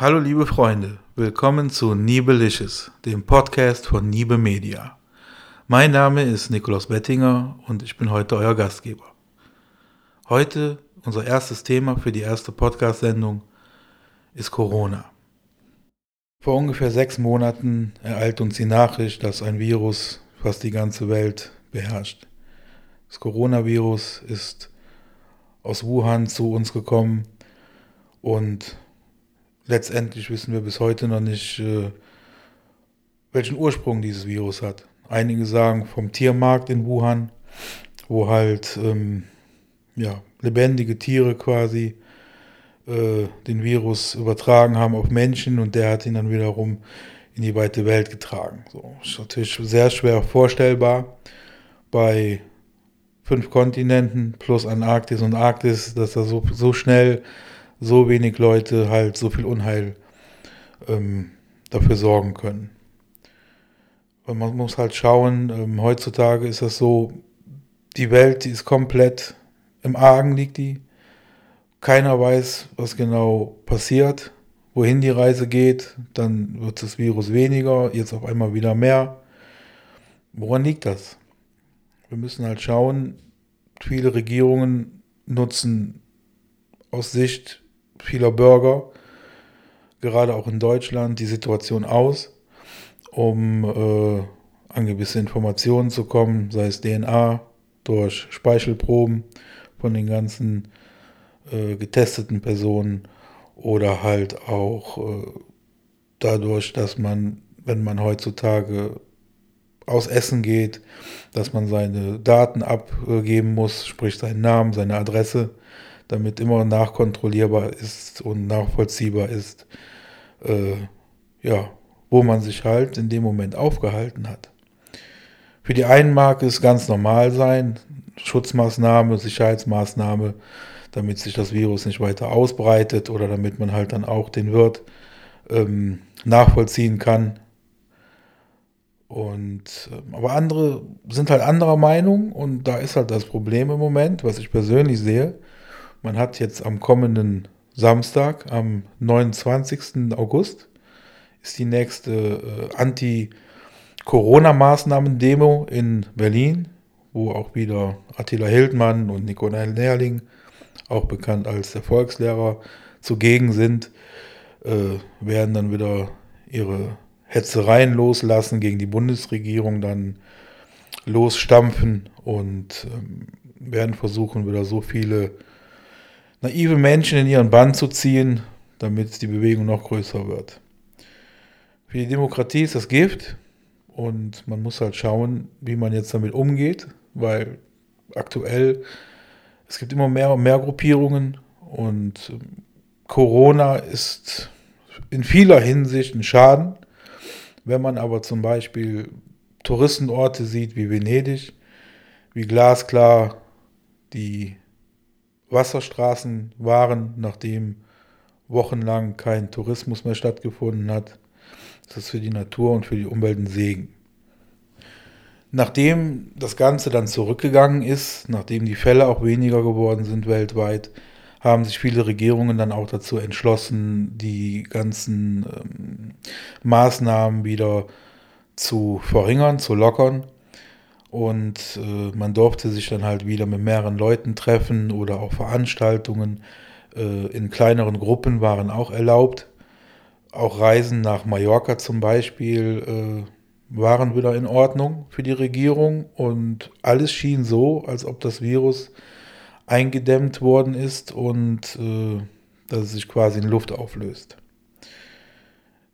Hallo liebe Freunde, willkommen zu Niebelicious, dem Podcast von Niebe Media. Mein Name ist Nikolaus Bettinger und ich bin heute euer Gastgeber. Heute unser erstes Thema für die erste Podcast-Sendung ist Corona. Vor ungefähr sechs Monaten ereilt uns die Nachricht, dass ein Virus fast die ganze Welt beherrscht. Das Coronavirus ist aus Wuhan zu uns gekommen und letztendlich wissen wir bis heute noch nicht, äh, welchen Ursprung dieses Virus hat. Einige sagen vom Tiermarkt in Wuhan, wo halt ähm, ja, lebendige Tiere quasi äh, den Virus übertragen haben auf Menschen und der hat ihn dann wiederum in die weite Welt getragen. So, ist natürlich sehr schwer vorstellbar bei fünf Kontinenten plus Antarktis und Arktis, dass da so, so schnell so wenig Leute halt so viel Unheil ähm, dafür sorgen können. Und man muss halt schauen, ähm, heutzutage ist das so, die Welt, die ist komplett im Argen liegt die. Keiner weiß, was genau passiert, wohin die Reise geht. Dann wird das Virus weniger, jetzt auf einmal wieder mehr. Woran liegt das? Wir müssen halt schauen, viele Regierungen nutzen aus Sicht vieler Bürger, gerade auch in Deutschland, die Situation aus, um äh, an gewisse Informationen zu kommen, sei es DNA, durch Speichelproben von den ganzen äh, getesteten Personen oder halt auch äh, dadurch, dass man, wenn man heutzutage aus Essen geht, dass man seine Daten abgeben muss, sprich seinen Namen, seine Adresse, damit immer nachkontrollierbar ist und nachvollziehbar ist, äh, ja, wo man sich halt in dem Moment aufgehalten hat. Für die einen mag es ganz normal sein, Schutzmaßnahme, Sicherheitsmaßnahme, damit sich das Virus nicht weiter ausbreitet oder damit man halt dann auch den Wirt ähm, nachvollziehen kann. Und ähm, aber andere sind halt anderer Meinung und da ist halt das Problem im Moment, was ich persönlich sehe. Man hat jetzt am kommenden Samstag, am 29. August, ist die nächste äh, Anti-Corona-Maßnahmen-Demo in Berlin, wo auch wieder Attila Hildmann und Nikolai Nerling, auch bekannt als der Volkslehrer, zugegen sind, äh, werden dann wieder ihre Hetzereien loslassen gegen die Bundesregierung, dann losstampfen und ähm, werden versuchen, wieder so viele naive Menschen in ihren Bann zu ziehen, damit die Bewegung noch größer wird. Für die Demokratie ist das Gift und man muss halt schauen, wie man jetzt damit umgeht, weil aktuell es gibt immer mehr und mehr Gruppierungen und ähm, Corona ist in vieler Hinsicht ein Schaden. Wenn man aber zum Beispiel Touristenorte sieht wie Venedig, wie glasklar die Wasserstraßen waren, nachdem wochenlang kein Tourismus mehr stattgefunden hat. Das ist für die Natur und für die Umwelt ein Segen. Nachdem das Ganze dann zurückgegangen ist, nachdem die Fälle auch weniger geworden sind weltweit, haben sich viele Regierungen dann auch dazu entschlossen, die ganzen ähm, Maßnahmen wieder zu verringern, zu lockern. Und äh, man durfte sich dann halt wieder mit mehreren Leuten treffen oder auch Veranstaltungen äh, in kleineren Gruppen waren auch erlaubt. Auch Reisen nach Mallorca zum Beispiel äh, waren wieder in Ordnung für die Regierung und alles schien so, als ob das Virus eingedämmt worden ist und äh, dass es sich quasi in Luft auflöst.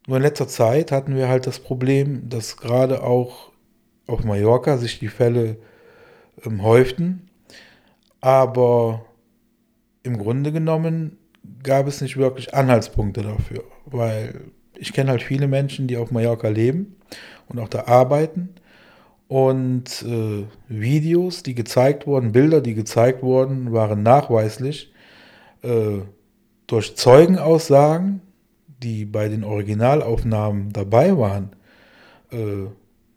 Nur in letzter Zeit hatten wir halt das Problem, dass gerade auch auf Mallorca sich die Fälle ähm, häuften. Aber im Grunde genommen gab es nicht wirklich Anhaltspunkte dafür, weil ich kenne halt viele Menschen, die auf Mallorca leben und auch da arbeiten. Und äh, Videos, die gezeigt wurden, Bilder, die gezeigt wurden, waren nachweislich äh, durch Zeugenaussagen, die bei den Originalaufnahmen dabei waren, äh,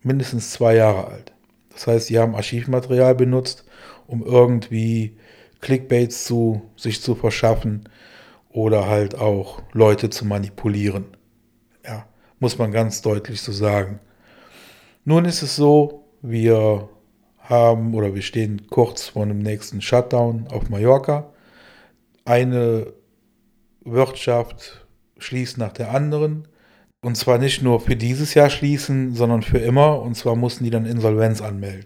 mindestens zwei Jahre alt. Das heißt, sie haben Archivmaterial benutzt, um irgendwie Clickbaits zu sich zu verschaffen oder halt auch Leute zu manipulieren. Ja, muss man ganz deutlich so sagen. Nun ist es so, wir haben oder wir stehen kurz vor einem nächsten Shutdown auf Mallorca. Eine Wirtschaft schließt nach der anderen. Und zwar nicht nur für dieses Jahr schließen, sondern für immer. Und zwar mussten die dann Insolvenz anmelden.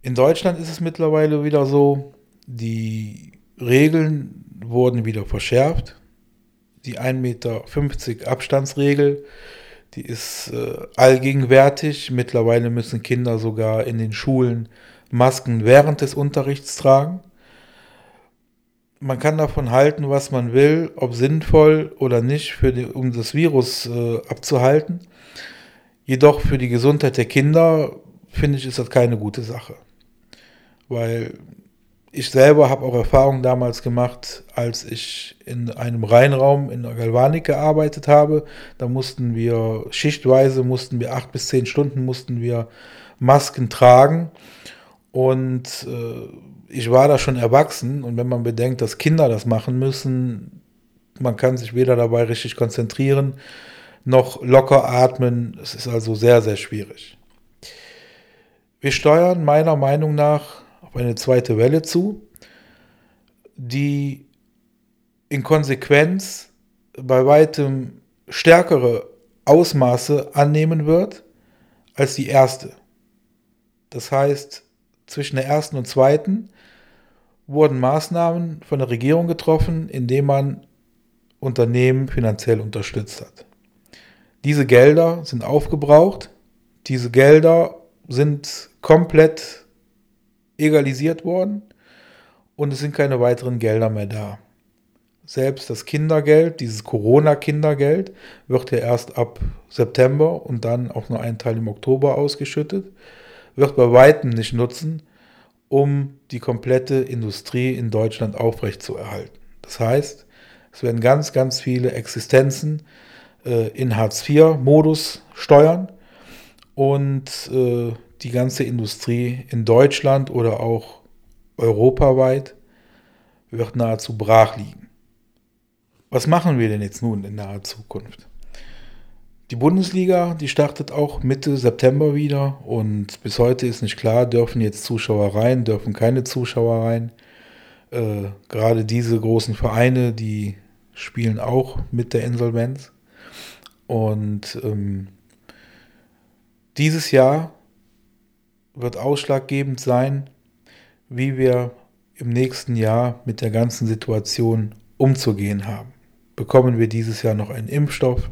In Deutschland ist es mittlerweile wieder so, die Regeln wurden wieder verschärft. Die 1,50 Meter Abstandsregel, die ist äh, allgegenwärtig. Mittlerweile müssen Kinder sogar in den Schulen Masken während des Unterrichts tragen. Man kann davon halten, was man will, ob sinnvoll oder nicht, für die, um das Virus äh, abzuhalten. Jedoch für die Gesundheit der Kinder finde ich, ist das keine gute Sache. Weil ich selber habe auch Erfahrungen damals gemacht, als ich in einem Reinraum in der Galvanik gearbeitet habe. Da mussten wir schichtweise, mussten wir acht bis zehn Stunden, mussten wir Masken tragen. Und äh, ich war da schon erwachsen. Und wenn man bedenkt, dass Kinder das machen müssen, man kann sich weder dabei richtig konzentrieren, noch locker atmen. Es ist also sehr, sehr schwierig. Wir steuern meiner Meinung nach auf eine zweite Welle zu, die in Konsequenz bei weitem stärkere Ausmaße annehmen wird als die erste. Das heißt, zwischen der ersten und zweiten wurden Maßnahmen von der Regierung getroffen, indem man Unternehmen finanziell unterstützt hat. Diese Gelder sind aufgebraucht, diese Gelder sind komplett egalisiert worden und es sind keine weiteren Gelder mehr da. Selbst das Kindergeld, dieses Corona-Kindergeld, wird ja erst ab September und dann auch nur ein Teil im Oktober ausgeschüttet, wird bei weitem nicht nutzen, um die komplette Industrie in Deutschland aufrechtzuerhalten. Das heißt, es werden ganz, ganz viele Existenzen äh, in Hartz-IV-Modus steuern und äh, die ganze Industrie in Deutschland oder auch europaweit wird nahezu brach liegen. Was machen wir denn jetzt nun in naher Zukunft? Die Bundesliga, die startet auch Mitte September wieder und bis heute ist nicht klar, dürfen jetzt Zuschauer rein, dürfen keine Zuschauer rein. Äh, gerade diese großen Vereine, die spielen auch mit der Insolvenz. Und ähm, dieses Jahr wird ausschlaggebend sein, wie wir im nächsten Jahr mit der ganzen Situation umzugehen haben. Bekommen wir dieses Jahr noch einen Impfstoff?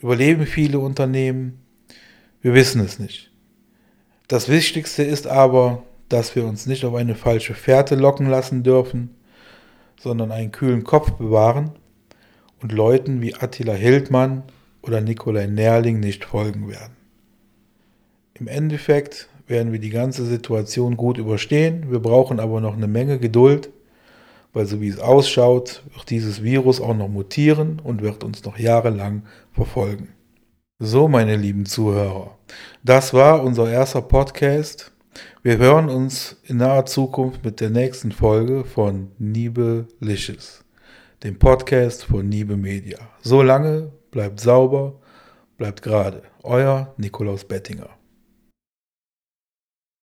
Überleben viele Unternehmen? Wir wissen es nicht. Das Wichtigste ist aber, dass wir uns nicht auf eine falsche Fährte locken lassen dürfen, sondern einen kühlen Kopf bewahren und Leuten wie Attila Hildmann oder Nikolai Nerling nicht folgen werden. Im Endeffekt werden wir die ganze Situation gut überstehen. Wir brauchen aber noch eine Menge Geduld, weil so wie es ausschaut, wird dieses Virus auch noch mutieren und wird uns noch jahrelang verfolgen. So, meine lieben Zuhörer, das war unser erster Podcast. Wir hören uns in naher Zukunft mit der nächsten Folge von Niebe Licious, dem Podcast von Niebe Media. So lange, bleibt sauber, bleibt gerade. Euer Nikolaus Bettinger.